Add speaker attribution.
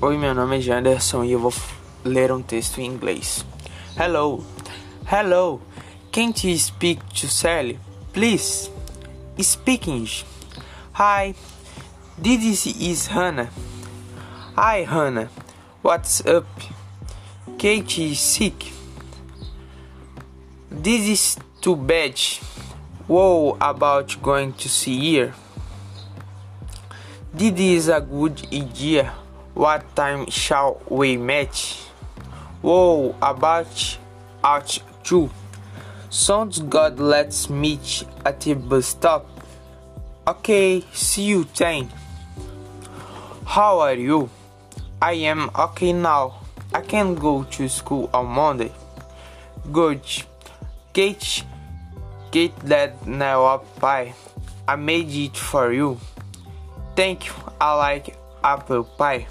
Speaker 1: Oi, meu nome é Janderson e eu vou ler um texto em inglês. Hello, hello, can't you speak to Sally? Please, speak English. Hi, this is Hannah. Hi, Hannah, what's up? Kate is sick. This is too bad. Whoa, about going to see her. This is a good idea. What time shall we meet? Whoa, about out two. Sounds good. Let's meet at the bus stop. Okay, see you then. How are you? I am okay now. I can go to school on Monday. Good. Kate, Kate that now up pie. I made it for you. Thank you. I like apple pie.